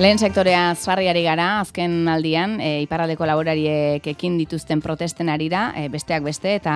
Lehen sektorea zarriari gara, azken aldian, e, iparraldeko laborariek ekin dituzten protesten arira, e, besteak beste, eta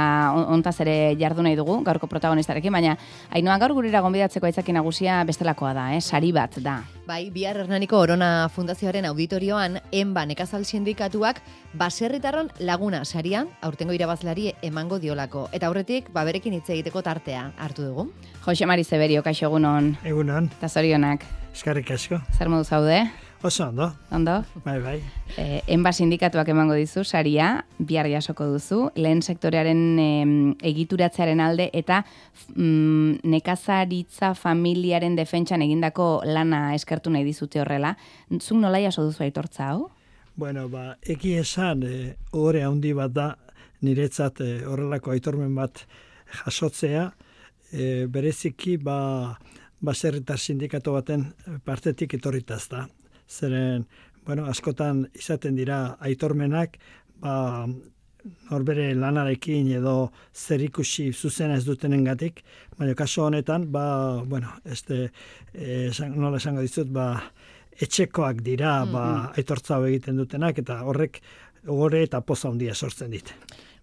ontaz ere jardu nahi dugu, gaurko protagonistarekin, baina hainoa gaur gurira gonbidatzeko aitzaki nagusia bestelakoa da, eh? sari bat da. Bai, bihar Hernaniko Orona Fundazioaren auditorioan, enba nekazal sindikatuak, baserritarron laguna sarian, aurtengo irabazlari emango diolako. Eta aurretik, baberekin hitz egiteko tartea hartu dugu. Jose Mari Zeberio, kaixo egunon. Egunon. Eta zorionak. Eskarrik asko. Zer modu zaude? Oso ondo. Ondo? Bai, bai. Eh, enba sindikatuak emango dizu, saria, bihar jasoko duzu, lehen sektorearen eh, egituratzearen alde, eta mm, nekazaritza familiaren defentsan egindako lana eskertu nahi dizute horrela. Zuk nola jaso duzu aitortza hau? Bueno, ba, eki esan, e, ore handi bat da, niretzat e, horrelako aitormen bat jasotzea, e, bereziki, ba, baserritar sindikatu baten partetik etorritaz da. Zeren, bueno, askotan izaten dira aitormenak, ba, norbere lanarekin edo zerikusi zuzena ez dutenengatik, baina kaso honetan, ba, bueno, este, eh, nola esango dizut, ba, etxekoak dira, mm -hmm. ba, aitortza egiten dutenak, eta horrek gore eta poza handia sortzen dit.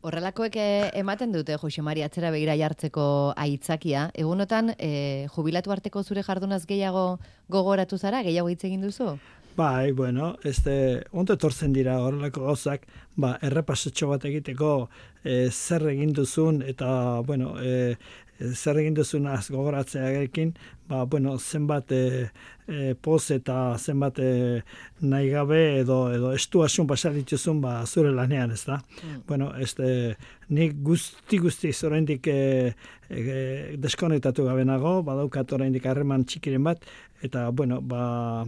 Horrelakoek eh, ematen dute Jose Mari atzera begira jartzeko aitzakia. Egunotan e, jubilatu arteko zure jardunaz gehiago gogoratu zara, gehiago hitz egin duzu? Bai, bueno, este, ondo etortzen dira horrelako gauzak, ba, errepasetxo bat egiteko e, zer egin duzun, eta, bueno, e, zer egin duzun az gogoratzea egekin, ba, bueno, zenbat e, e, poz eta zenbat e, nahi gabe edo, edo estu asun pasar dituzun ba, zure lanean, ez da? Mm. Bueno, este, nik guzti guzti zorendik e, e, deskonektatu gabe nago, badaukat oraindik harreman txikiren bat, eta, bueno, ba,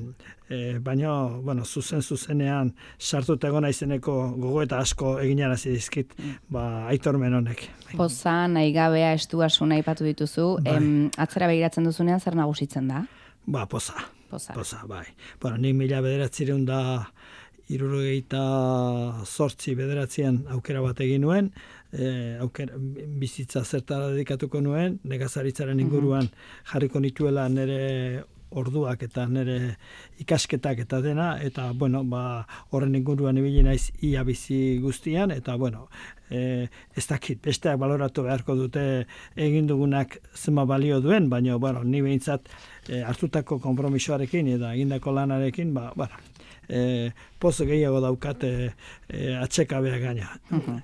e, baina, bueno, zuzen zuzenean sartuta egona izeneko gogo eta asko eginarazi dizkit, mm. ba, aitormen honek. Poza, nahi gabea, estu asun nahi patu dituzu, bai. em, atzera begiratzen duzunean zer nagusitzen da? Ba, poza. Poza. Poza, bai. Bueno, ni mila bederatzireun da irurogeita sortzi bederatzean aukera bat egin nuen, e, aukera, bizitza zertara dedikatuko nuen, negazaritzaren inguruan jarriko nituela nire orduak eta nire ikasketak eta dena, eta, bueno, ba, horren inguruan ibili naiz ia bizi guztian, eta, bueno, e, ez dakit, besteak baloratu beharko dute egin dugunak zema balio duen, baina, bueno, ni behintzat e, hartutako kompromisoarekin eta egindako lanarekin, ba, bueno, e, pozo gehiago daukat e, e, atxekabea gaina.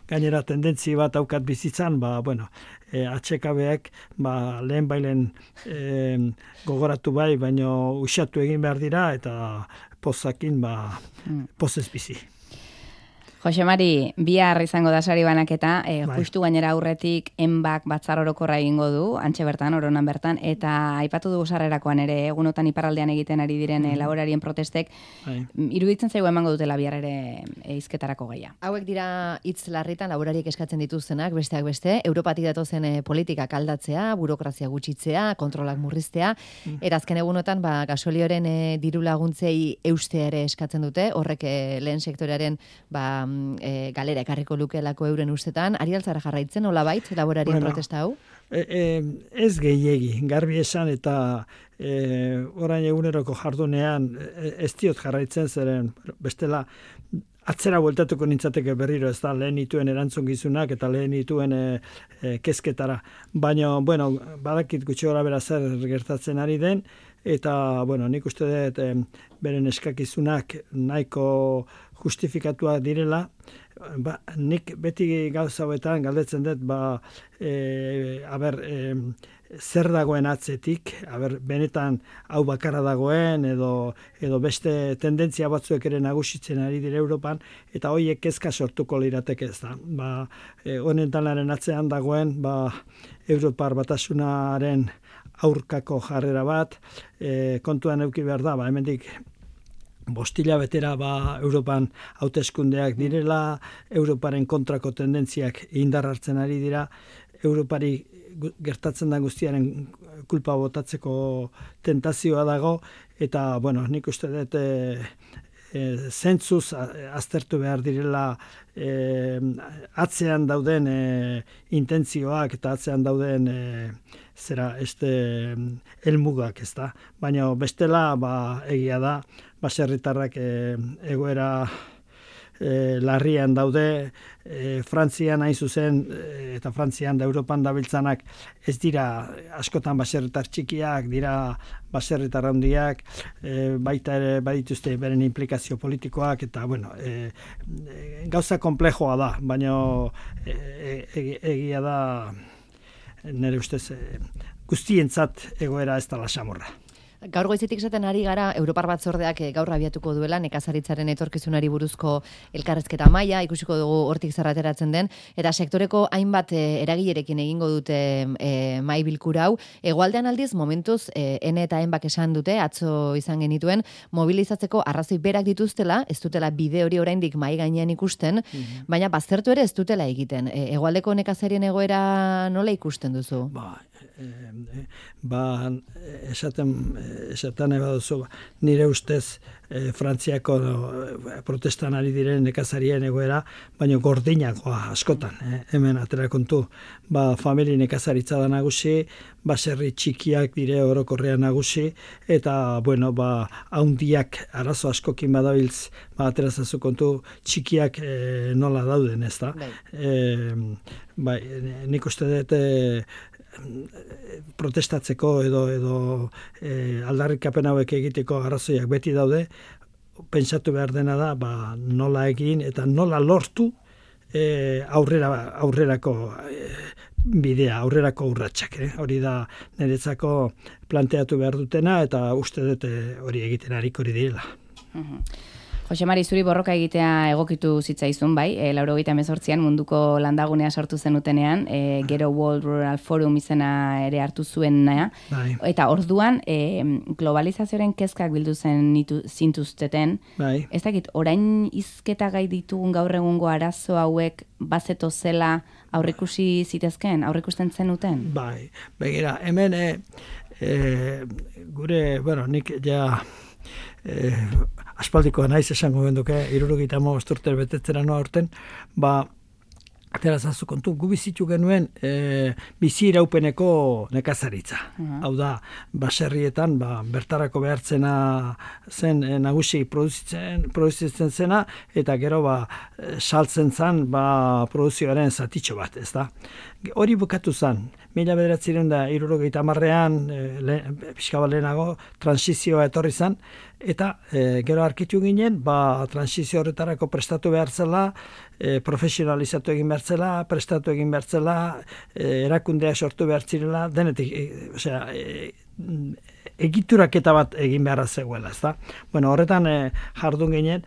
Gainera tendentzi bat daukat bizitzan, ba, bueno, e, atxekabeak ba, lehen bailen e, gogoratu bai, baino usatu egin behar dira, eta pozakin ba, mm. pozez bizi. Jose Mari, bihar izango da sari banaketa, e, justu gainera aurretik enbak batzar orokorra egingo du, antxe bertan, oronan bertan, eta aipatu dugu sarrerakoan ere, egunotan iparraldean egiten ari diren mm. laborarien protestek, bai. iruditzen zaigu emango dutela bihar ere eizketarako gaia. Hauek dira hitz larritan laborariek eskatzen dituztenak, besteak beste, Europati datozen e, politika kaldatzea, burokrazia gutxitzea, kontrolak murriztea, mm. erazken egunotan, ba, gasolioren e, diru laguntzei eustea ere eskatzen dute, horrek e, lehen sektorearen, ba, e, galera ekarriko lukelako euren ustetan, ari altzara jarraitzen, hola bait, laborarien bueno, protesta hau? E, e, ez gehiegi, garbi esan eta e, orain eguneroko jardunean e, ez diot jarraitzen zeren bestela atzera bueltatuko nintzateke berriro ez da lehen ituen erantzun gizunak eta lehen ituen e, e, kezketara. Baina, bueno, badakit gutxi gora bera zer gertatzen ari den, eta, bueno, nik uste dut e, beren eskakizunak nahiko justifikatua direla, ba, nik beti gauza hauetan galdetzen dut, ba, e, aber, e, zer dagoen atzetik, aber, benetan hau bakarra dagoen, edo, edo beste tendentzia batzuek ere nagusitzen ari dire Europan, eta hoiek kezka sortuko lirateke ez da. Ba, e, honen atzean dagoen, ba, Europar batasunaren aurkako jarrera bat, e, kontuan euki behar da, ba, hemendik bostila betera ba Europan hauteskundeak direla, Europaren kontrako tendentziak indar hartzen ari dira, Europari gertatzen da guztiaren kulpa botatzeko tentazioa dago, eta, bueno, nik uste dut e, e, zentzuz aztertu behar direla e, atzean dauden e, intentzioak eta atzean dauden e, zera este elmugak ez da. Baina bestela ba, egia da baserritarrak e, egoera e, larrian daude e, Frantzian hain zuzen e, eta Frantzian da Europan dabiltzanak ez dira askotan baserritar txikiak dira baserritar handiak e, baita ere badituzte beren implikazio politikoak eta bueno e, e, gauza komplejoa da baina e, egia da nire ustez guztientzat egoera ez da lasamorra. Gaur goizetik esaten ari gara Europar batzordeak eh, gaur abiatuko duela nekazaritzaren etorkizunari buruzko elkarrezketa maila ikusiko dugu hortik zerrateratzen den eta sektoreko hainbat eh, eragilerekin egingo dute e, mai bilkura hau. Hegoaldean aldiz momentuz e, N eta Nbak esan dute atzo izan genituen mobilizatzeko arrazoi berak dituztela ez dutela bide hori oraindik mai gainean ikusten mhm. baina baztertu ere ez dutela egiten. E, hegoaldeko nekazarien egoera nola ikusten duzu? Ba ba esaten esaten eba duzu, nire ustez e, Frantziako e, protestan ari diren nekazarien egoera, baina gordinakoa askotan, e, hemen atera kontu, ba, famili nekazaritza da nagusi, baserri txikiak dire orokorrean nagusi, eta, bueno, ba, haundiak arazo askokin badabiltz, ba, atera zazu kontu, txikiak e, nola dauden, ez da? Bai. E, bai, nik uste dut, protestatzeko edo edo e, aldarrikapen hauek egiteko arrazoiak beti daude pentsatu behar dena da ba, nola egin eta nola lortu e, aurrera aurrerako e, bidea aurrerako urratsak eh? hori da niretzako planteatu behar dutena eta uste dute hori egiten harik hori direla Jose Mari, zuri borroka egitea egokitu zitzaizun, bai, e, lauro mezortzian munduko landagunea sortu zenutenean, e, gero World Rural Forum izena ere hartu zuen naia, bai. eta orduan e, globalizazioaren kezkak bildu zen nitu, zintuzteten, bai. ez dakit, orain izketa gai ditugun gaur egungo arazo hauek bazeto zela aurrikusi zitezken, aurrikusten zenuten? Bai, begira, hemen e, e, gure, bueno, nik ja... E, aspaldikoa naiz esango genduke, irurugita mozturter betetzera noa orten, ba, Atera zazu kontu, gu bizitu genuen e, bizi iraupeneko nekazaritza. Hau da, baserrietan, ba, bertarako behartzena zen e, nagusi produzitzen, produzitzen zena, eta gero ba, saltzen zen ba, produzioaren zatitxo bat, ez da. Hori bukatu zen, mila bederatziren da irurogeita marrean, e, le, lehenago, transizioa etorri zen, eta e, gero arkitu ginen, ba, transizio horretarako prestatu behar zela, e, profesionalizatu egin behar zela, prestatu egin behar zela, e, erakundea sortu behar zirela, denetik, e, osea, e, egituraketa bat egin beharra zegoela, ezta? Bueno, horretan e, jardun ginen,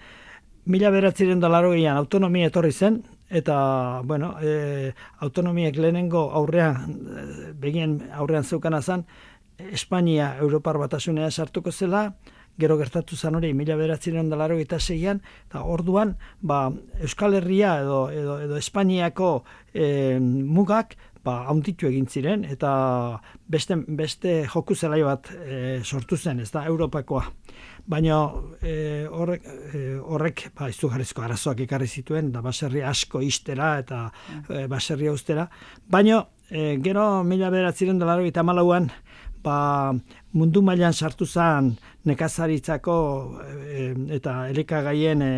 mila beratziren dolaro gian autonomia etorri zen, eta, bueno, e, autonomiek lehenengo aurrean, begien aurrean zeukana zen, Espainia Europar batasunea sartuko zela, gero gertatu zan hori mila beratzen da laro eta zeian, eta orduan ba, Euskal Herria edo, edo, edo Espainiako e, mugak ba, hauntitu egin ziren, eta beste, beste joku zelai bat e, sortu zen, ez da, Europakoa. Baina e, horrek, e, horrek ba, izugarrizko arazoak ikarri zituen, da baserri asko istera eta e, baserri austera. Baina e, gero mila beratzen da laro eta malauan, ba, mundu mailan sartu zen nekazaritzako e, eta elikagaien e,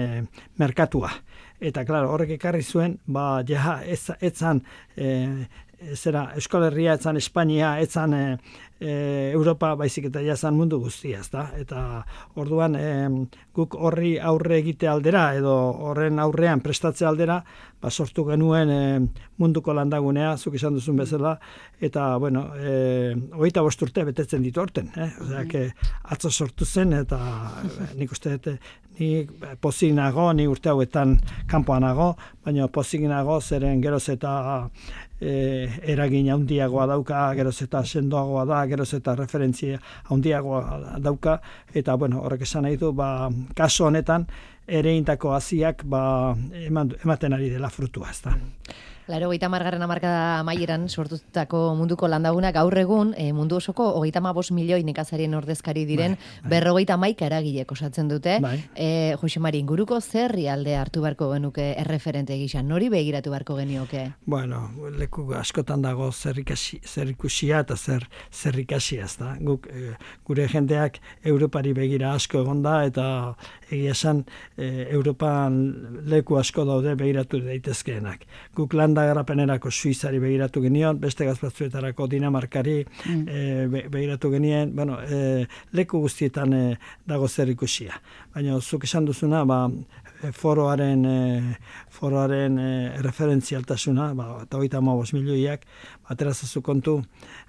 merkatua. Eta, klaro, horrek ekarri zuen, ba, ja, ez, etzan, e, zera, Euskal Herria, etzan Espainia, etzan e, e, Europa baizik eta jazan mundu guztia, ezta? Eta orduan e, guk horri aurre egite aldera edo horren aurrean prestatze aldera, ba, sortu genuen e, munduko landagunea, zuk izan duzun bezala, eta, bueno, e, oita bosturte betetzen ditu orten, eh? Osea, que atzo sortu zen, eta nik uste dut, ni pozik nago, ni urte hauetan kanpoan nago, baina pozik nago, zeren geroz eta e, eragin handiagoa dauka, geroz eta sendoagoa da, geroz eta referentzia handiagoa dauka, eta bueno, horrek esan nahi du, ba, kaso honetan, ere intako haziak ba, ematen ari dela frutua, ez da. Laro, hogeita margarren amarkada amaieran sortutako munduko landaguna gaur egun e, mundu osoko hogeita bos milioi nekazarien ordezkari diren bai, bai. berrogeita maika eragilek osatzen dute. Bai. E, Jose Mari, inguruko zerri alde hartu beharko genuke erreferente gisa, nori begiratu beharko genioke? Bueno, leku askotan dago zerrikusia eta zer zerrikasia ez da. Guk, e, gure jendeak Europari begira asko egonda eta egia esan e, Europan leku asko daude begiratu daitezkeenak. Guk lan landa garapenerako Suizari begiratu genion, beste gazpatzuetarako Dinamarkari mm. e, begiratu genien, bueno, e, leku guztietan e, dago zer ikusia. Baina, zuk esan duzuna, ba, foroaren e, foroaren e, referentzialtasuna, ba, eta hogeita amabos milioiak, aterazazu kontu,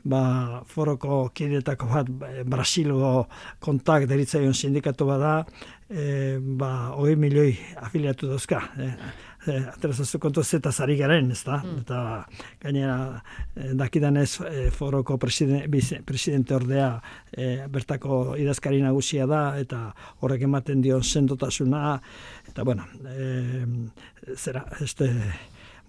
ba, foroko kidetako bat, Brasilgo kontak deritzaion sindikatu bada, e, ba, hogei milioi afiliatu dauzka. E, e, aterazazu kontu zeta zari garen, ez da? Mm. Eta gainera, e, dakidan ez e, foroko presidente, presidente ordea e, bertako idazkari nagusia da, eta horrek ematen dio sendotasuna, eta bueno, e, zera, este,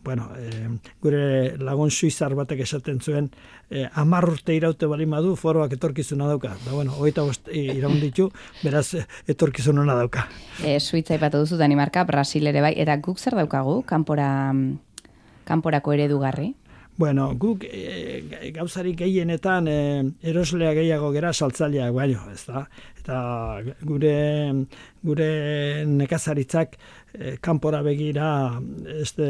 bueno, e, gure lagun suizar batek esaten zuen, e, eh, amar urte iraute bali madu, foroak etorkizuna dauka. Da, bueno, hogeita bost iraun ditu, beraz, etorkizuna dauka. E, Suitza ipatu duzu Danimarka, Brasil ere bai, eta guk zer daukagu, kanpora, kanporako eredugarri? Bueno, guk e, gauzarik gehienetan e, eroslea gehiago gera saltzaileak baino, ez da? Eta gure, gure nekazaritzak kanpora begira este,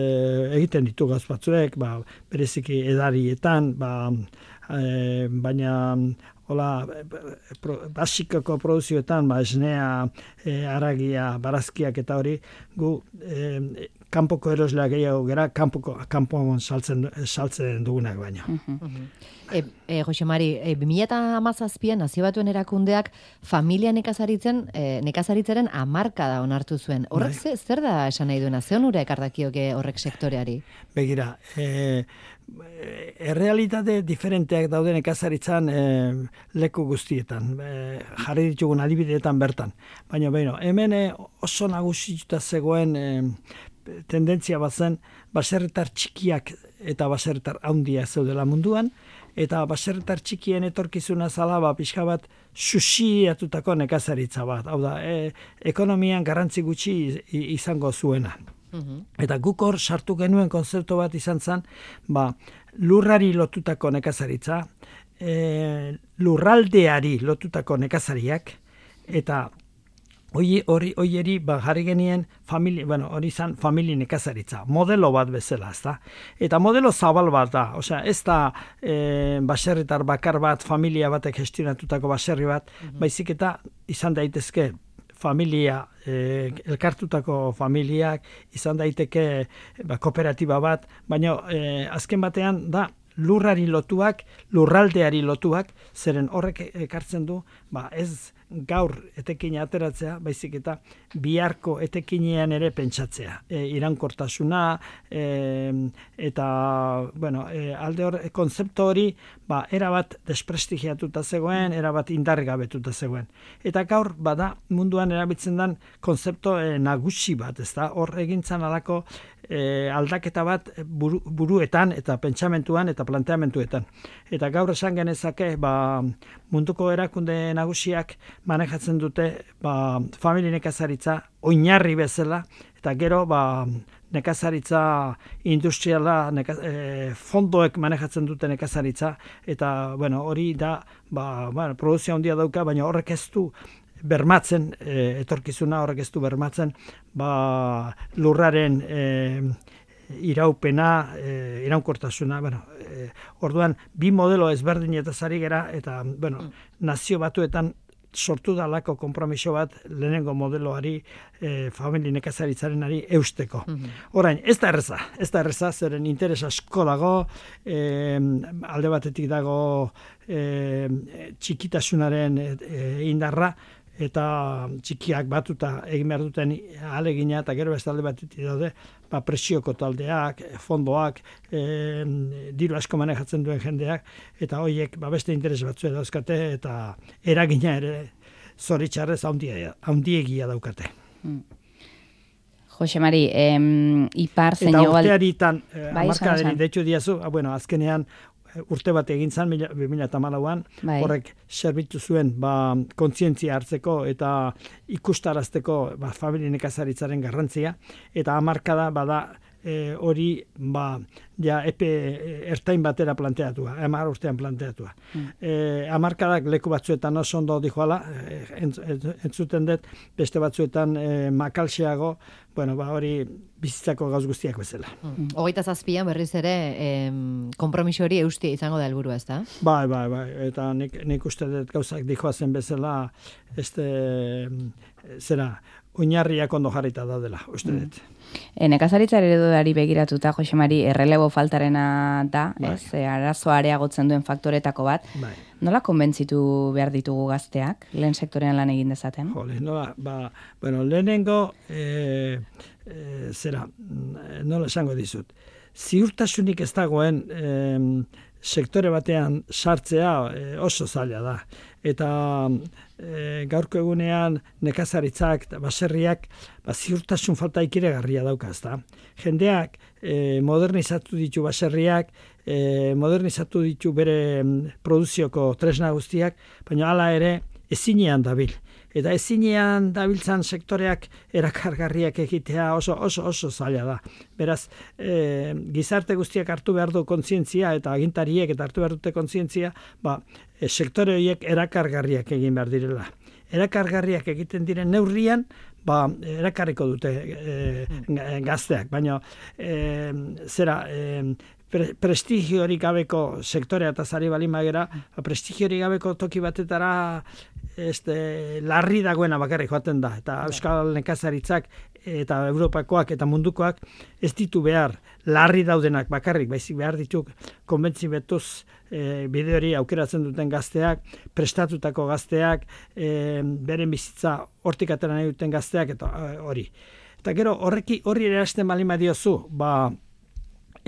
egiten ditu gaz batzuek, ba, bereziki edarietan, ba, e, baina hola, pro, basikako produzioetan, ba, esnea, e, aragia, barazkiak eta hori, gu e, kanpoko eroslea gehiago gera, kanpoko, kanpoan saltzen, saltzen dugunak baina. E, e, Jose Mari, e, 2008an nazio batuen erakundeak familia nekazaritzen, e, nekazaritzaren amarka da onartu zuen. Horrek bai. zer da esan nahi duena? Zeon ure ekardakioke horrek sektoreari? Begira, e, errealitate diferenteak dauden nekazaritzan e, leku guztietan, e, jarri ditugun adibideetan bertan. Baina, beino, hemen e, oso nagusituta zegoen e, tendentzia bat zen baserretar txikiak eta baserretar handia zeudela munduan, eta baserretar txikien etorkizuna zala ba, pixka bat susiatutako nekazaritza bat. Hau da, e, ekonomian garrantzi gutxi izango zuena. Mhm. Eta guk hor sartu genuen konzeptu bat izan zen, ba, lurrari lotutako nekazaritza, e, lurraldeari lotutako nekazariak, eta Hoi hori hoieri ba jarri genien familia, bueno, hori izan familia nekazaritza, modelo bat bezala, ezta? Eta modelo zabal bat da, osea, ez da e, baserritar bakar bat, familia batek gestionatutako baserri bat, mhm. baizik eta izan daitezke familia, e, elkartutako familiak, izan daiteke ba, kooperatiba bat, baina e, azken batean da lurrari lotuak, lurraldeari lotuak, zeren horrek ekartzen du, ba, ez gaur etekin ateratzea, baizik eta biharko etekinean ere pentsatzea. E, irankortasuna e, eta bueno, e, alde hor, konzeptu hori ba, erabat desprestigiatuta zegoen, erabat indargabetuta zegoen. Eta gaur, bada, munduan erabiltzen den konzeptu e, nagusi bat, ez da, hor egintzan alako e, aldaketa bat buruetan eta pentsamentuan eta planteamentuetan. Eta gaur esan genezake, ba, munduko erakunde nagusiak manejatzen dute ba, familie nekazaritza oinarri bezala, eta gero ba, nekazaritza industriala neka, e, fondoek manejatzen dute nekazaritza, eta bueno, hori da ba, bueno, produzio handia dauka, baina horrek ez du bermatzen, e, etorkizuna horrek ez du bermatzen, ba, lurraren e, iraupena, e, iraunkortasuna, bueno, e, orduan, bi modelo ezberdin eta zari gera, eta, bueno, nazio batuetan sortu dalako konpromiso bat lehenengo modeloari e, famili nekazaritzaren ari eusteko. Mm Orain, ez da erreza, ez da erreza, zeren interes asko dago, e, alde batetik dago e, txikitasunaren e, indarra, eta txikiak batuta egin behar duten alegina eta gero beste alde bat daude ba, presioko taldeak, fondoak, e, diru asko manejatzen duen jendeak, eta horiek ba, beste interes batzu dauzkate eta eragina ere zoritxarrez haundiegia daukate. Hmm. Jose Mari, em, ipar zein Eta igual... urtearitan, eh, Bai, amarkaderi, diazu, ah, bueno, azkenean urte bat egin zan, 2008an, Bai. horrek zerbitzu zuen ba, kontzientzia hartzeko eta ikustarazteko ba, familien ekazaritzaren garrantzia, eta amarkada bada e, hori ba, ja epe eh, ertain batera planteatua, hamar urtean planteatua. Mm. E, amarkadak leku batzuetan oso ondo dijoala, entz, entz- entzuten dut, beste batzuetan e, makalxeago, bueno, ba, hori bizitzako gauz guztiak bezala. Mm. Hogeita zazpian berriz ere em, kompromiso hori eustia izango da helburua, ez da? Bai, bai, bai, eta nik, nik uste dut gauzak dijoazen bezala, este, zera, oinarriak ondo jarrita daudela, uste dut. E, nekazaritza ereduari begiratuta, Jose Mari, errelebo faltarena da, Bai. ez, e, arazoa areagotzen duen faktoretako bat. Bai. Nola konbentzitu behar ditugu gazteak, lehen sektorean lan egin dezaten? Jole, nola, ba, bueno, lehenengo, e, e, zera, mm, nola esango dizut, ziurtasunik ez dagoen em, sektore batean sartzea e, oso zaila da. Eta e, gaurko egunean nekazaritzak, eta baserriak, ba, ziurtasun falta ikiregarria dauka, ezta. Jendeak e, modernizatu ditu baserriak, e, modernizatu ditu bere mm, produzioko tresna guztiak, baina hala ere ezinean dabil. Eta ezinean dabiltzan sektoreak erakargarriak egitea oso oso oso zaila da. Beraz, e, gizarte guztiak hartu behar du kontzientzia eta agintariek eta hartu behar dute kontzientzia, ba, e, sektore horiek erakargarriak egin behar direla. Erakargarriak egiten diren neurrian, ba, erakarriko dute e, ga- gazteak, baina e, zera, e, pre, prestigiorik gabeko sektorea eta zari balin bagera, ba, prestigiorik gabeko toki batetara este, larri dagoena bakarrik joaten da. Eta Euskal Nekazaritzak eta Europakoak eta mundukoak ez ditu behar larri daudenak bakarrik, baizik behar ditu konbentzi betuz e, bide hori aukeratzen duten gazteak, prestatutako gazteak, e, beren bizitza hortik atera nahi duten gazteak eta e, hori. Eta gero horreki horri erasten balin badiozu, ba,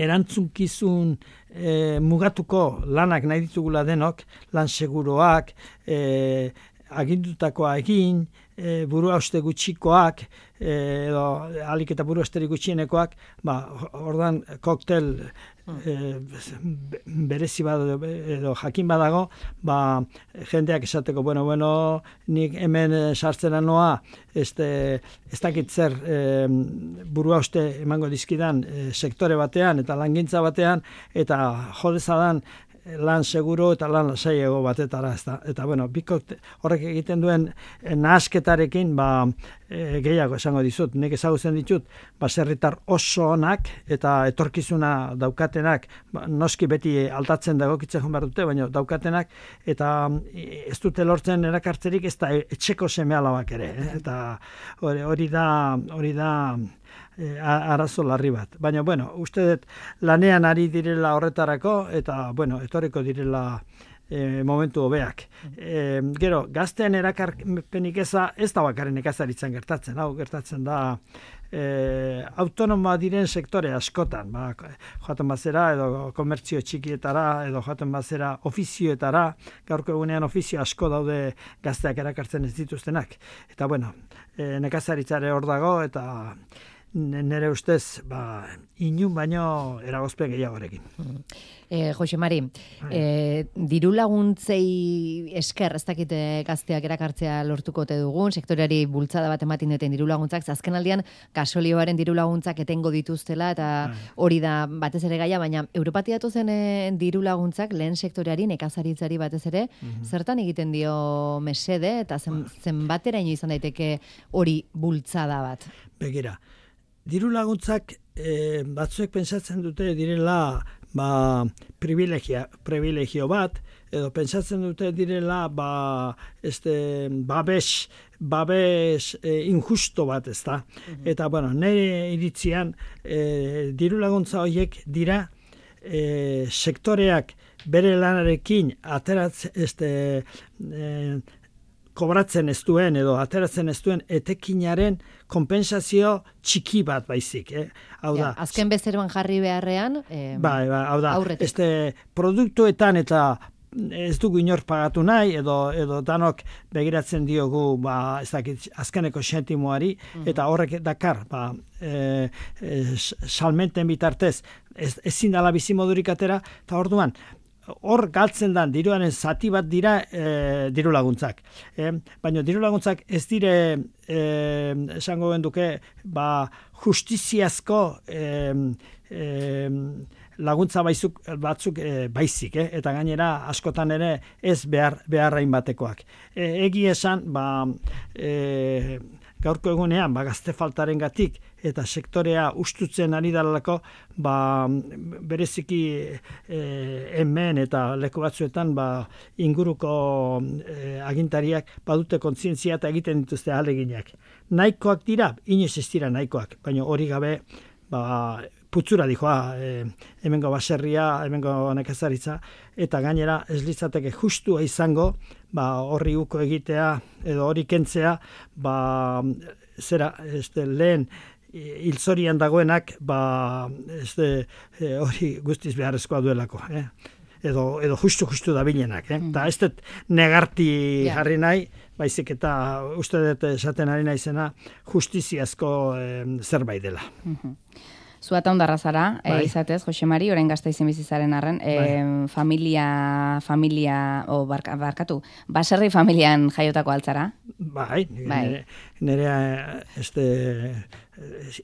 erantzunkizun e, mugatuko lanak nahi ditugula denok, lan seguroak, e, agindutakoa egin, e, buru hauste gutxikoak, e, edo alik eta buru hausteri gutxienekoak, ba, ordan koktel e, berezi bado edo jakin badago, ba, jendeak esateko, bueno, bueno, nik hemen eh, sartzera noa, este, ez dakit zer e, buru hauste emango dizkidan e, sektore batean eta langintza batean, eta jodezadan lan seguro eta lan lasaiago batetara ezta eta bueno bikok horrek egiten duen eh, nahasketarekin ba e, gehiago esango dizut nik ezagutzen ditut baserritar oso onak eta etorkizuna daukatenak ba, noski beti aldatzen dagokitzen joan behar dute baina daukatenak eta mm, ez dute lortzen erakartzerik ez da etxeko seme alabak ere eh? eta hori da hori da e, arazo larri bat. Baina, bueno, uste dut lanean ari direla horretarako, eta, bueno, etorriko direla e, momentu hobeak. E, gero, gaztean erakarpenik eza, ez da bakarren nekazaritzen gertatzen, hau gertatzen da e, autonoma diren sektore askotan, ba, joaten bazera edo komertzio txikietara edo joaten bazera ofizioetara, gaurko egunean ofizio asko daude gazteak erakartzen ez dituztenak. Eta bueno, e, nekazaritzare hor dago eta n- nire ustez, ba, inun baino eragozpen gehiagorekin. E, Jose Mari, e, diru laguntzei esker, ez dakite gazteak erakartzea lortuko te dugun, sektoreari bultzada bat ematen duten diru laguntzak, azken aldian gasolioaren diru laguntzak etengo dituztela, eta hori da batez ere gaia, baina Europatia zen e, diru laguntzak lehen sektoreari, nekazaritzari batez ere, zertan egiten dio mesede, eta zen, zenbateraino izan daiteke hori bultzada bat. Begira, diru laguntzak e, batzuek pentsatzen dute direla ba, privilegia, privilegio bat, edo pentsatzen dute direla ba, este, babes, babes e, injusto bat, ez da. Eta, bueno, nire iritzian, e, diru laguntza horiek dira e, sektoreak bere lanarekin ateratzen, este, e, kobratzen ez duen edo ateratzen ez duen etekinaren konpensazio txiki bat baizik. Eh? Hau da, Ja, azken bezeroan jarri beharrean, e, bai, bai, hau da, aurretik. este produktuetan eta ez dugu inor pagatu nahi edo edo danok begiratzen diogu ba ez dakit azkeneko sentimoari mhm. eta horrek dakar ba e, e, salmenten bitartez ez ezin dala bizi modurik atera eta orduan hor galtzen dan diruaren zati bat dira e, diru laguntzak. E, baina diru laguntzak ez dire e, esango genduke ba justiziazko e, e, laguntza baizuk, batzuk e, baizik, eh? eta gainera askotan ere ez behar beharrain batekoak. E, egi esan, ba, e, gaurko egunean, ba, gazte faltaren gatik, eta sektorea ustutzen ari dalako, ba, bereziki e, hemen eta leku batzuetan ba, inguruko e, agintariak badute kontzientzia eta egiten dituzte aleginak. Naikoak dira, inoiz ez dira naikoak, baina hori gabe ba, putzura dijoa e, hemengo baserria, hemengo nekazaritza, eta gainera ez litzateke justua izango, ba, horri uko egitea edo hori kentzea, ba, zera, este, lehen hilzorian dagoenak, ba, este, e, hori guztiz beharrezkoa duelako. Eh? edo edo justu justu da bilenak, eh? Mm. ez dut negarti jarri nahi, baizik eta uste dut esaten ari naizena justiziazko eh, zerbait dela. Mm Zuata ondarra zara, e, izatez, Jose Mari, orain gazta izen bizizaren arren, bai. familia, familia, o barka, barkatu, baserri familian jaiotako altzara? Bai, bai. nire este,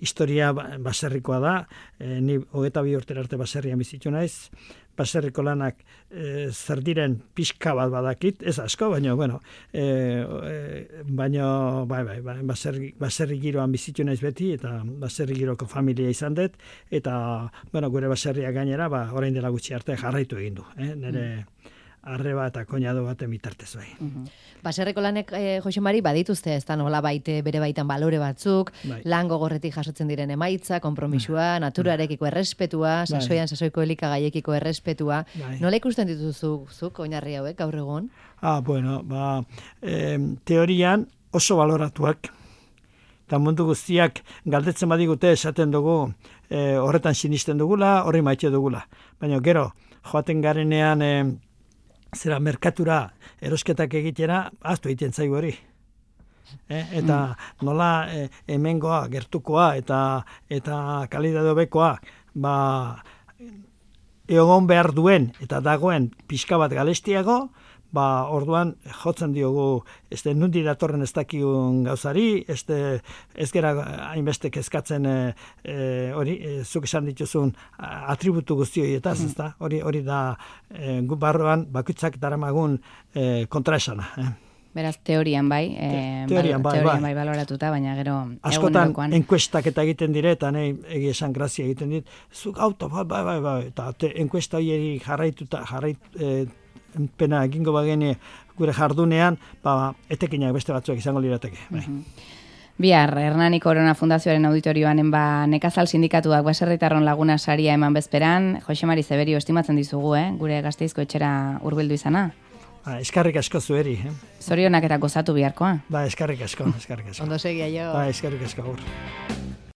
historia ba, baserrikoa da, e, ni hogeta bi urtera arte baserrian bizitu naiz, baserriko lanak e, zer diren pixka bat badakit, ez asko, baina, bueno, e, e, baina, bai, bai, bai, baserri, baserri giroan bizitu naiz beti, eta baserri giroko familia izan dut, eta, bueno, gure baserria gainera, ba, orain dela gutxi arte jarraitu egin du, eh? nire, mm arreba eta koinado baten bitartez bai. Mm Baserreko lanek, e, Jose Mari, badituzte, ez da nola baite bere baitan balore batzuk, bai. lan gogorretik jasotzen diren emaitza, kompromisua, bai. naturarekiko errespetua, bai. sasoian sasoiko elikagaiekiko errespetua. Bai. Nola ikusten dituzu zuk, oinarri hauek, gaur egun? Ah, bueno, ba, eh, teorian oso baloratuak, eta mundu guztiak galdetzen badigute esaten dugu, e, horretan sinisten dugula, horri maite dugula. Baina gero, joaten garenean, e, zera merkatura erosketak egitera, aztu egiten zaigu hori. Eh? Eta mm. nola e, hemengoa, gertukoa eta eta kalidade hobekoa, ba, egon behar duen eta dagoen pixka bat galestiago, ba, orduan jotzen diogu este nundi datorren ez dakigun gauzari, este ez gera hainbeste kezkatzen e, e, hori e, zuk esan dituzun atributu guzti horietaz, mm. ezta? Hori hori da e, gu barruan bakutzak daramagun e, kontraesana, eh? Beraz, teorian bai, e, teorian, bai, teorian bai, bai, baloratuta, baina gero Askotan enkuestak eta egiten dire, eta nahi egi esan grazia egiten dit, zuk auto, bai, bai, bai, bai, eta enkuesta hori jarraituta, jarrait, e, pena egingo bagene gure jardunean, ba, etekinak beste batzuak izango lirateke. Bai. Mm Bihar, Hernani Korona Fundazioaren auditorioan ba, nekazal sindikatuak baserritarron laguna saria eman bezperan, Jose Mari Zeberio estimatzen dizugu, eh? gure gazteizko etxera hurbildu izana. Ba, eskarrik asko zueri. Eh? Zorionak eta gozatu biharkoa. Ba, eskarrik asko, eskarrik asko. Ondo segia jo. Ba, eskarrik asko.